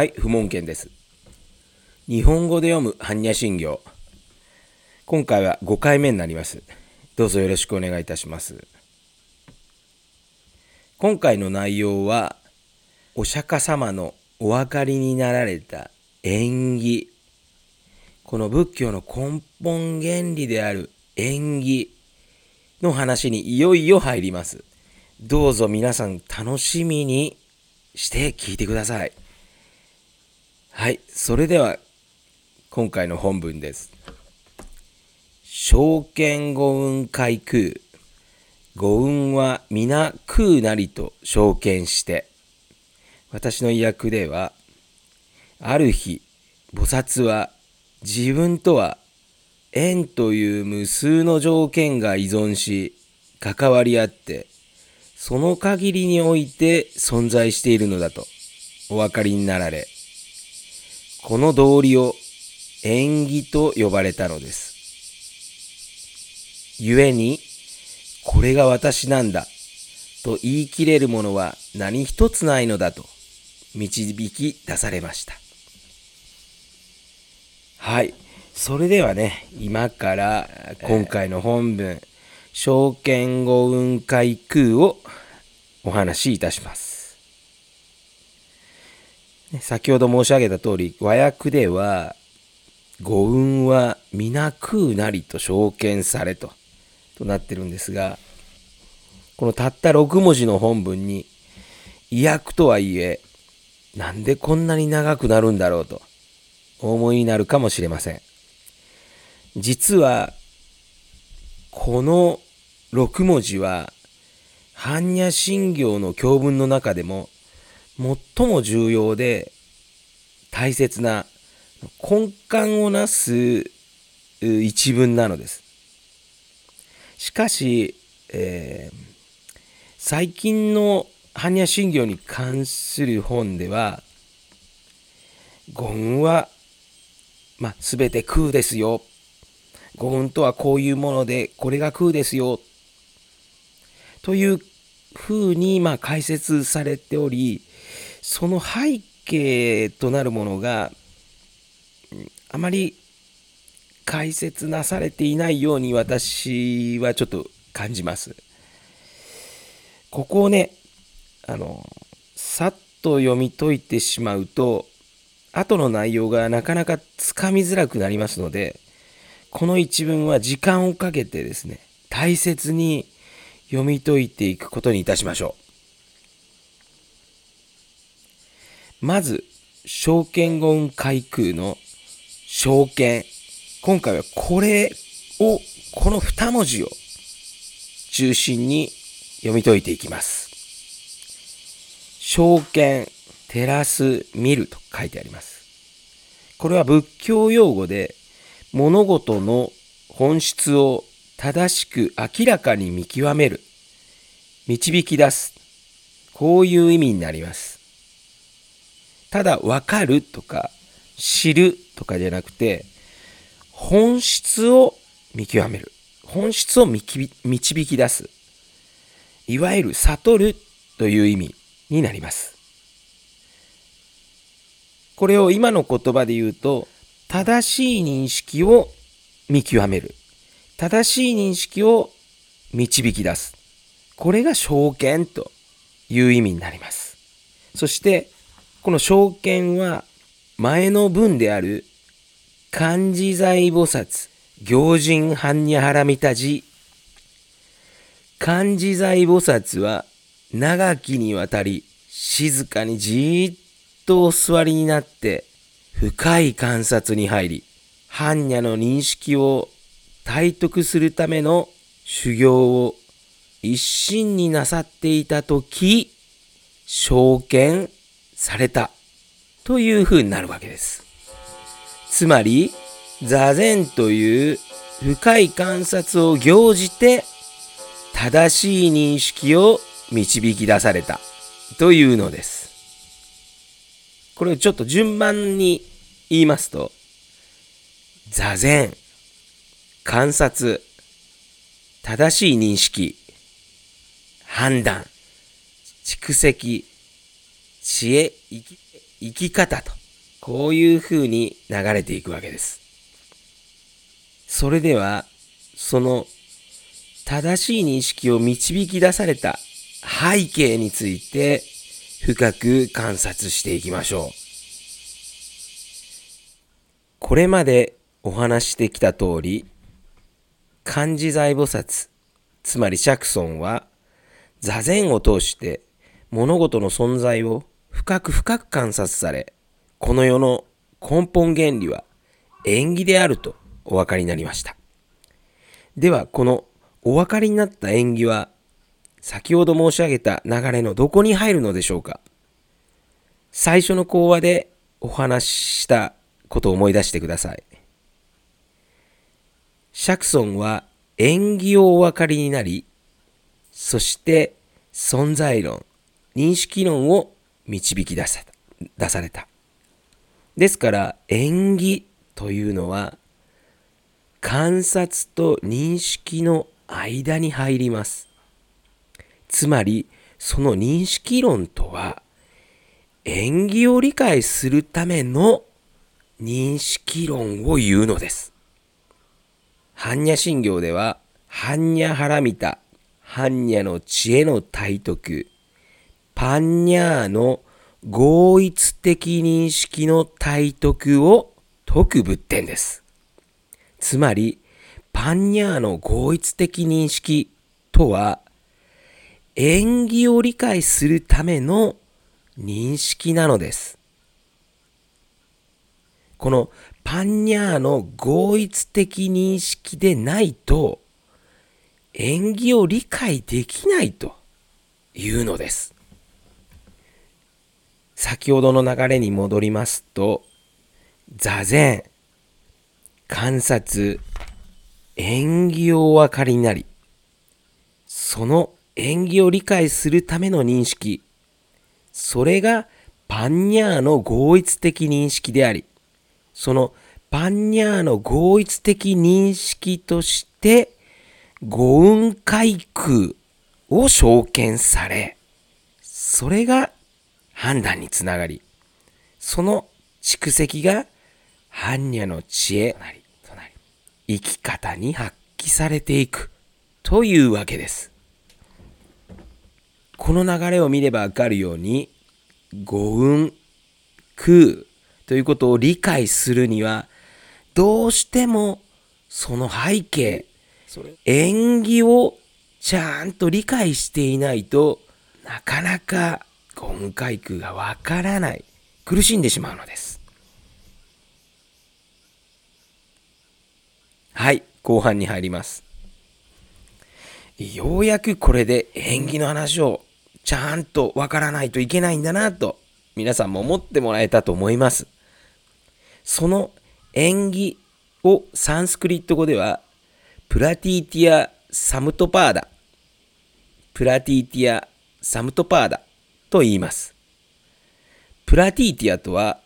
はい、不問検です。日本語で読む般若心経。今回は5回目になります。どうぞよろしくお願いいたします。今回の内容は、お釈迦様のお分かりになられた縁起。この仏教の根本原理である縁起の話にいよいよ入ります。どうぞ皆さん楽しみにして聞いてください。はい、それでは今回の本文です。証券五運開空。五運は皆空なりと証券して。私の意訳では、ある日、菩薩は自分とは縁という無数の条件が依存し、関わり合って、その限りにおいて存在しているのだとお分かりになられ、この道理を縁起と呼ばれたのです。故に、これが私なんだと言い切れるものは何一つないのだと導き出されました。はい。それではね、今から今回の本文、証券語雲海空をお話しいたします。先ほど申し上げた通り、和訳では、五運は皆空なりと証券されと、となってるんですが、このたった6文字の本文に、意訳とはいえ、なんでこんなに長くなるんだろうと、お思いになるかもしれません。実は、この6文字は、般若心経の教文の中でも最も重要で大切な根幹をなす一文なのです。しかし、えー、最近の般若心経に関する本では、語運は、まあ、全て空ですよ。語運とはこういうもので、これが空ですよ。というふうに、ま、解説されており、その背景となるものがあまり解説なされていないように私はちょっと感じます。ここをね、あの、さっと読み解いてしまうと、後の内容がなかなかつかみづらくなりますので、この一文は時間をかけてですね、大切に読み解いていくことにいたしましょう。まず、証券語運開空の証券。今回はこれを、この2文字を中心に読み解いていきます。証券、照らす、見ると書いてあります。これは仏教用語で物事の本質を正しく明らかに見極める、導き出す、こういう意味になります。ただ分かるとか知るとかじゃなくて本質を見極める。本質を導き出す。いわゆる悟るという意味になります。これを今の言葉で言うと正しい認識を見極める。正しい認識を導き出す。これが証券という意味になります。そしてこの証券は前の文である漢字財菩薩行人般若ハラミタジ漢字財菩薩は長きにわたり静かにじーっとお座りになって深い観察に入り般若の認識を体得するための修行を一心になさっていた時証券されたというふうになるわけです。つまり、座禅という深い観察を行じて正しい認識を導き出されたというのです。これをちょっと順番に言いますと、座禅、観察、正しい認識、判断、蓄積、知恵、生き生き方と、こういう風に流れていくわけです。それでは、その正しい認識を導き出された背景について深く観察していきましょう。これまでお話してきた通り、漢字財菩薩、つまり釈尊は、座禅を通して物事の存在を深く深く観察され、この世の根本原理は縁起であるとお分かりになりました。では、このお分かりになった縁起は、先ほど申し上げた流れのどこに入るのでしょうか最初の講話でお話ししたことを思い出してください。釈尊は縁起をお分かりになり、そして存在論、認識論を導き出さ出された。ですから縁起というのは観察と認識の間に入ります。つまりその認識論とは縁起を理解するための認識論を言うのです。般若心経では、般若ハラミタ、般若の知恵の体得、パンニャーの合一的認識の体得を解く仏典です。つまり、パンニャーの合一的認識とは、縁起を理解するための認識なのです。このパンニャーの合一的認識でないと縁起を理解できないというのです。先ほどの流れに戻りますと座禅観察縁起をお分かりになりその縁起を理解するための認識それがパンニャーの合一的認識でありそのパンニャーの合一的認識として、五運階空を証券され、それが判断につながり、その蓄積が般若の知恵となり、生き方に発揮されていくというわけです。この流れを見ればわかるように、五運、空、ということを理解するには、どうしてもその背景、縁起をちゃんと理解していないとなかなか今回空がわからない。苦しんでしまうのです。はい、後半に入ります。ようやくこれで縁起の話をちゃんとわからないといけないんだなと皆さんも思ってもらえたと思います。その縁起をサンスクリット語ではプラティティア・サムトパーダプラティティア・サムトパーダと言います。プラティーティアとは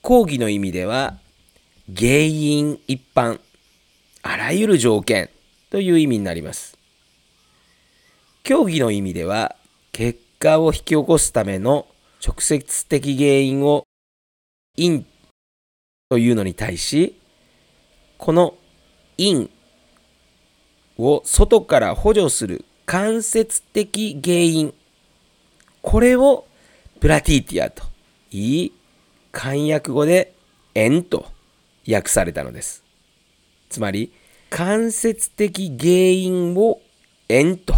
広義の意味では原因一般あらゆる条件という意味になります。狭義の意味では結果を引き起こすための直接的原因を因というのに対し、この因を外から補助する間接的原因、これをプラティティアと言い、漢訳語で縁と訳されたのです。つまり、間接的原因を縁と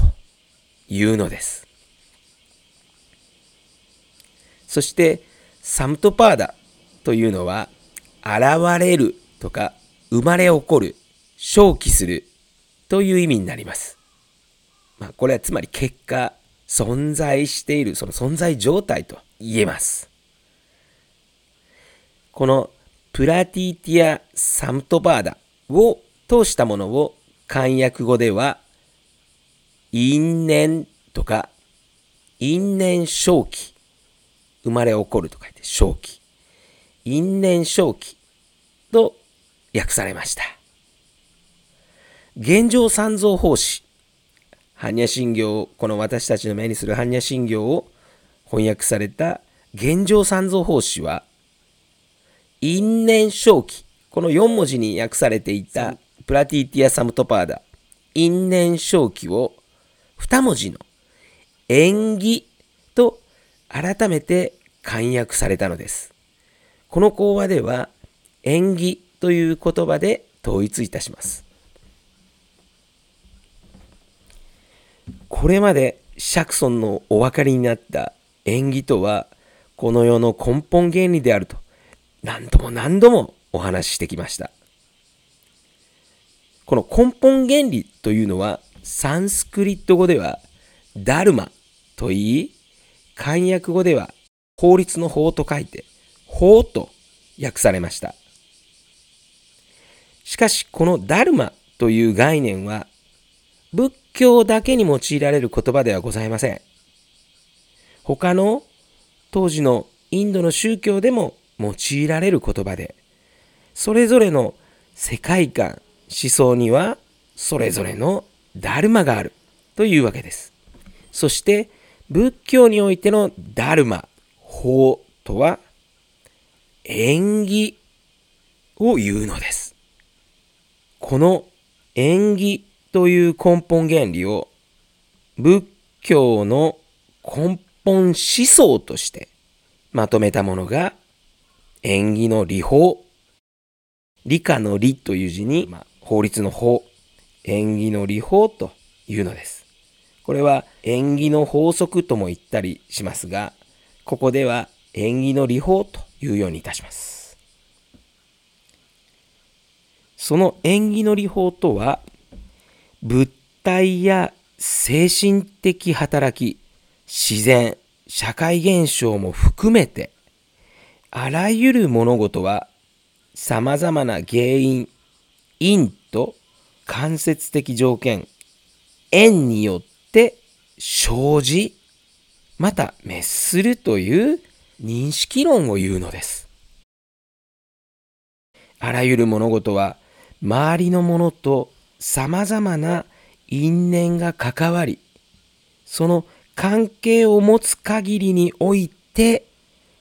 いうのです。そして、サムトパーダというのは、現れるとか生まれ起こる、正気するという意味になります。まあ、これはつまり結果、存在している、その存在状態と言えます。このプラティティア・サムトバーダを通したものを漢訳語では因縁とか因縁正気生まれ起こると書いて正気因縁正気と訳されました。現状三蔵法師、般若心経、この私たちの目にする般若心経を翻訳された現状三蔵法師は、因縁正気、この4文字に訳されていたプラティティア・サムトパーダ、因縁正気を2文字の縁起と改めて簡約されたのです。この講話では縁起という言葉で統一いたします。これまで釈尊のお分かりになった縁起とはこの世の根本原理であると何度も何度もお話ししてきました。この根本原理というのはサンスクリット語ではダルマと言い漢訳語では法律の法と書いて法と訳されました。しかしこのダルマという概念は仏教だけに用いられる言葉ではございません。他の当時のインドの宗教でも用いられる言葉で、それぞれの世界観、思想にはそれぞれのダルマがあるというわけです。そして仏教においてのダルマ、法とは縁起を言うのです。この縁起という根本原理を仏教の根本思想としてまとめたものが縁起の理法。理科の理という字に、まあ、法律の法。縁起の理法というのです。これは縁起の法則とも言ったりしますが、ここでは縁起の理法というようにいたします。その縁起の理法とは、物体や精神的働き、自然、社会現象も含めて、あらゆる物事は様々な原因、因と間接的条件、縁によって生じ、また滅するという認識論を言うのです。あらゆる物事は周りのものと様々な因縁が関わり、その関係を持つ限りにおいて、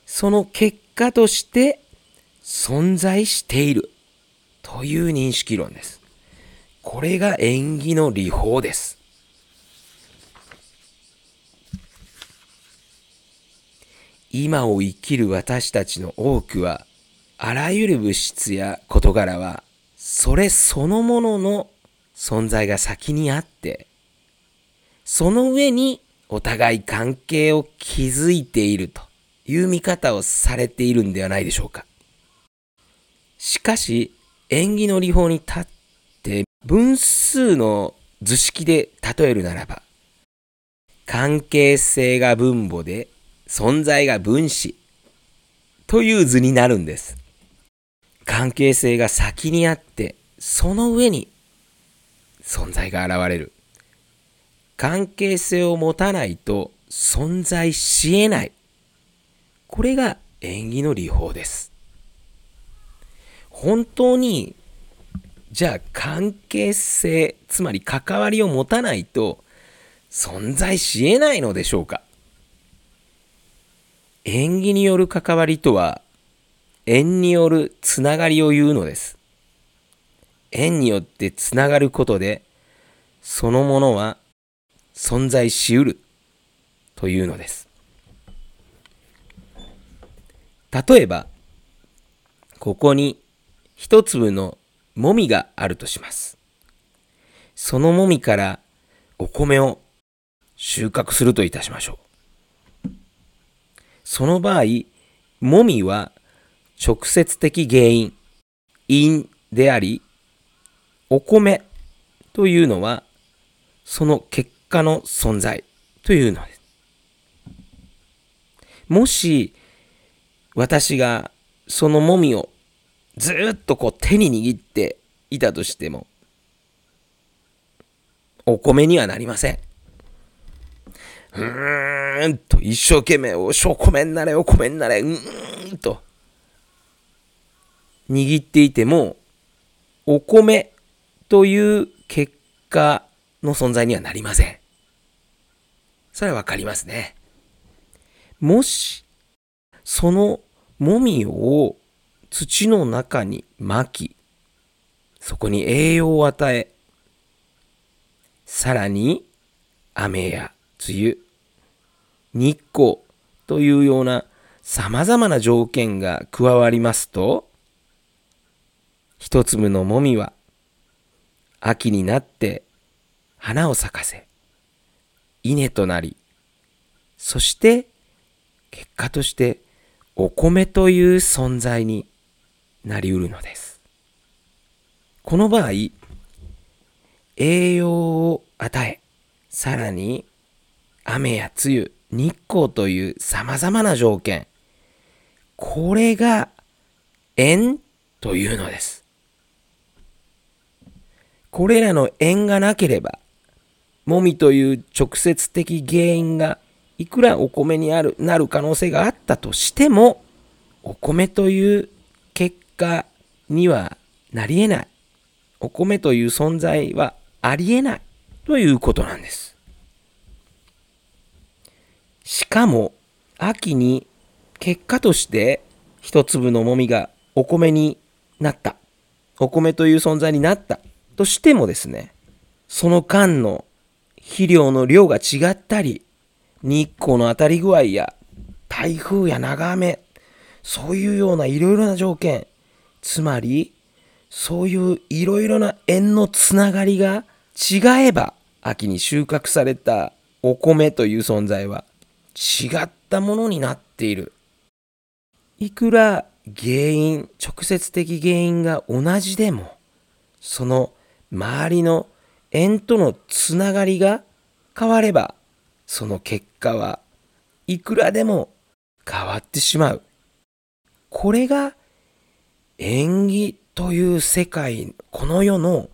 その結果として存在しているという認識論です。これが縁起の理法です。今を生きる私たちの多くは、あらゆる物質や事柄は、それそのものの存在が先にあって、その上にお互い関係を築いているという見方をされているんではないでしょうか。しかし、縁起の理法に立って分数の図式で例えるならば、関係性が分母で存在が分子という図になるんです。関係性が先にあって、その上に存在が現れる。関係性を持たないと存在し得ない。これが縁起の理法です。本当に、じゃあ関係性、つまり関わりを持たないと存在し得ないのでしょうか縁起による関わりとは、縁によるつながりを言うのです。縁によってつながることで、そのものは存在しうるというのです。例えば、ここに一粒のもみがあるとします。そのもみからお米を収穫するといたしましょう。その場合、もみは直接的原因、因であり、お米というのはその結果の存在というのです。もし私がそのもみをずっとこう手に握っていたとしても、お米にはなりません。うーんと一生懸命お米になれお米になれうーんと握っていてもお米という結果の存在にはなりません。それはわかりますね。もしそのもみを土の中に巻き、そこに栄養を与え、さらに雨や梅雨、日光というような様々な条件が加わりますと、一粒のもみは秋になって花を咲かせ、稲となり、そして結果としてお米という存在になりうるのです。この場合、栄養を与え、さらに雨や梅雨、日光という様々な条件、これが縁というのです。これらの縁がなければ、もみという直接的原因がいくらお米にあるなる可能性があったとしても、お米という結果にはなり得ない。お米という存在はあり得ないということなんです。しかも、秋に結果として一粒のもみがお米になった。お米という存在になったとしてもですね、その間の肥料の量が違ったり、日光の当たり具合や台風や長雨、そういうようないろいろな条件、つまり、そういういろいろな縁のつながりが違えば、秋に収穫されたお米という存在は違ったものになっている。いくら原因、直接的原因が同じでも、その周りの縁とのつながりが変われば、その結果はいくらでも変わってしまう。これが縁起という世界、この世の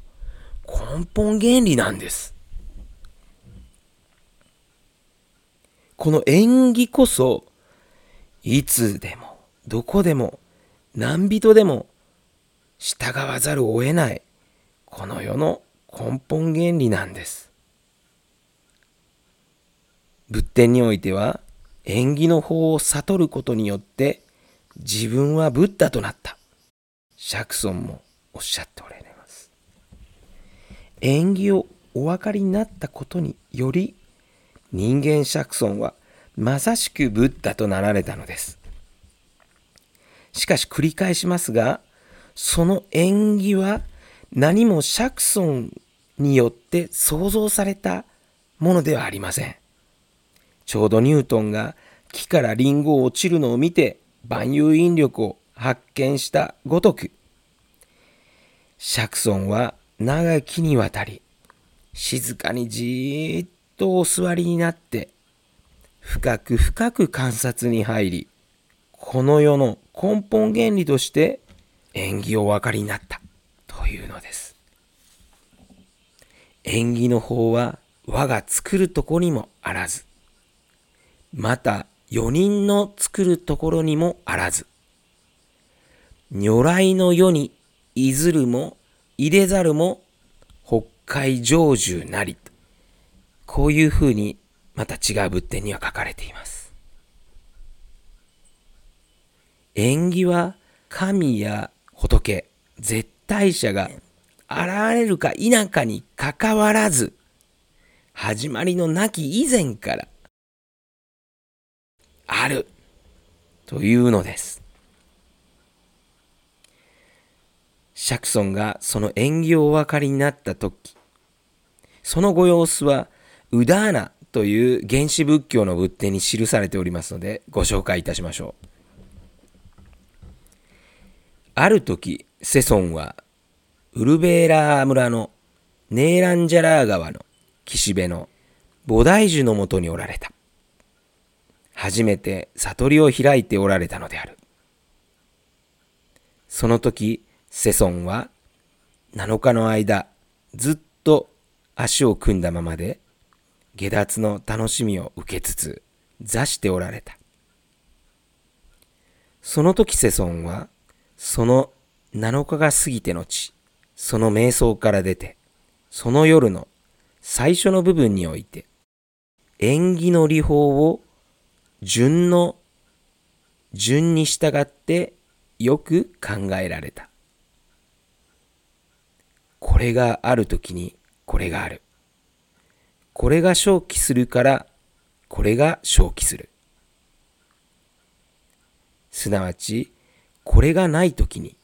根本原理なんです。この縁起こそ、いつでも、どこでも、何人でも、従わざるを得ない、この世の根本原理なんです。仏典においては、縁起の法を悟ることによって、自分はブッダとなった。釈尊もおっしゃっておられます。縁起をお分かりになったことにより、人間釈尊はまさしくブッダとなられたのです。しかし繰り返しますが、その縁起は何も釈尊によって創造されたものではありません。ちょうどニュートンが木からリンゴを落ちるのを見て万有引力を発見したごとく、釈尊は長きにわたり、静かにじーっとお座りになって、深く深く観察に入り、この世の根本原理として縁起をお分かりになったというのです。縁起の方は我が作るとこにもあらず、また4人の作るところにもあらず、如来の世にいずるも入れざるも北海成就なり。こういうふうにまた違う仏典には書かれています。縁起は神や仏、絶対者が現れるか否かにかかわらず、始まりのなき以前からあるというのです。釈尊がその縁起をお分かりになった時、そのご様子は、ウダーナという原始仏教の仏典に記されておりますので、ご紹介いたしましょう。ある時、世尊は、ウルベーラー村のネーランジャラー川の岸辺の菩提樹のもとにおられた。初めて悟りを開いておられたのである。その時、世尊は7日の間、ずっと足を組んだままで、下脱の楽しみを受けつつ、座しておられた。その時世尊は、その7日が過ぎて後、その瞑想から出て、その夜の最初の部分において、縁起の理法を順の順に従ってよく考えられた。これがあるときにこれがある。これが正気するからこれが正気する。すなわち、これがないときに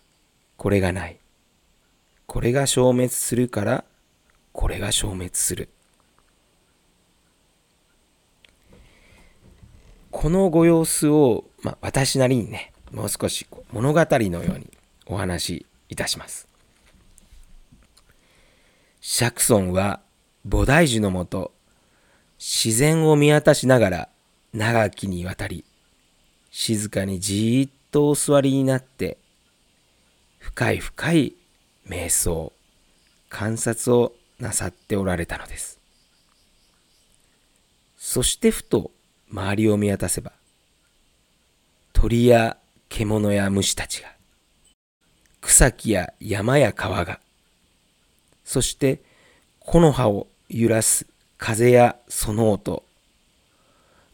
これがない。これが消滅するからこれが消滅する。このご様子を、まあ、私なりにね、もう少し物語のようにお話しいたします。釈尊は菩提樹のもと、自然を見渡しながら長きにわたり、静かにじーっとお座りになって、深い深い瞑想、観察をなさっておられたのです。そしてふと周りを見渡せば、鳥や獣や虫たちが、草木や山や川が、そして木の葉を揺らす風やその音、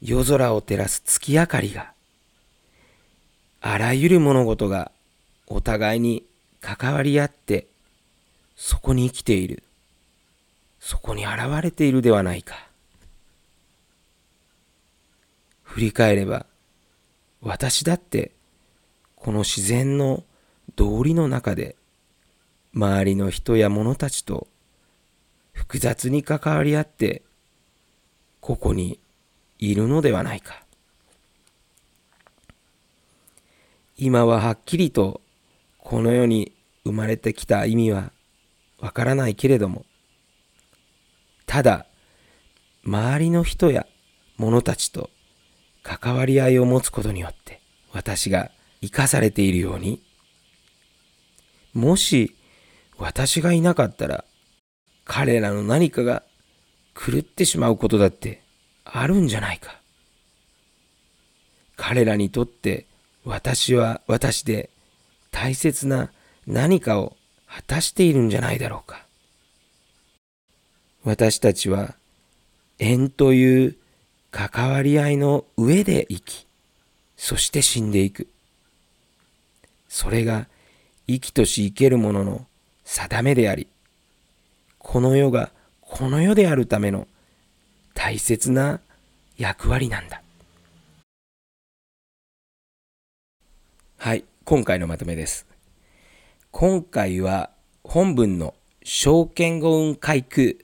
夜空を照らす月明かりが、あらゆる物事がお互いに関わり合って、そこに生きている、そこに現れているではないか。振り返れば、私だってこの自然の道理の中で周りの人や物たちと複雑に関わり合ってここにいるのではないか。今ははっきりとこの世に生まれてきた意味はわからないけれども、ただ周りの人や物たちと関わり合いを持つことによって私が生かされているようにもし私がいなかったら彼らの何かが狂ってしまうことだってあるんじゃないか。彼らにとって私は私で大切な何かを果たしているんじゃないだろうか。私たちは縁という関わり合いの上で生き、そして死んでいく。それが生きとし生けるものの定めであり、この世がこの世であるための大切な役割なんだ。はい、今回のまとめです。今回は本文の証券語運開空、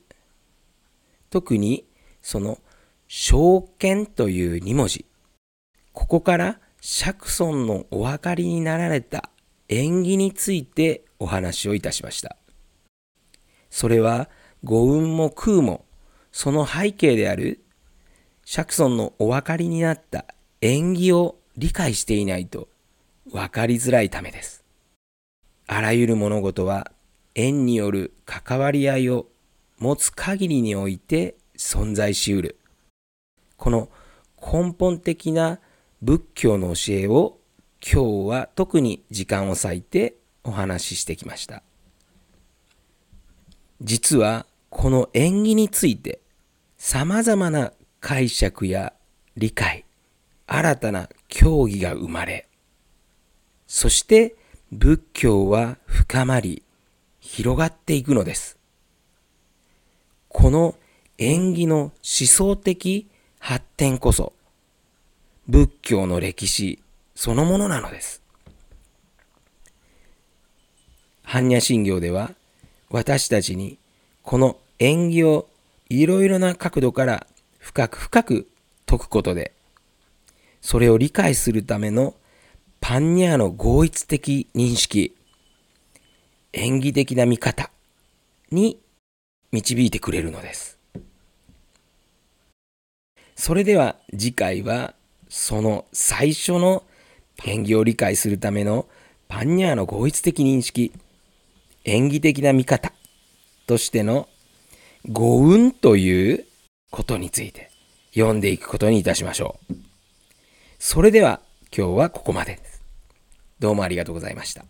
特にその証券という2文字。ここから釈尊のお分かりになられた縁起についてお話をいたしました。それは五運も空もその背景である釈尊のお分かりになった縁起を理解していないと分かりづらいためです。あらゆる物事は縁による関わり合いを持つ限りにおいて存在しうる。この根本的な仏教の教えを今日は特に時間を割いてお話ししてきました。実はこの縁起について様々な解釈や理解、新たな教義が生まれ、そして仏教は深まり、広がっていくのです。この縁起の思想的発展こそ、仏教の歴史そのものなのです。般若心経では、私たちにこの縁起をいろいろな角度から深く深く解くことで、それを理解するためのパンニャーの合一的認識、演技的な見方に導いてくれるのです。それでは次回はその最初の演技を理解するためのパンニャーの合一的認識、演技的な見方としての五運ということについて読んでいくことにいたしましょう。それでは今日はここまで。どうもありがとうございました。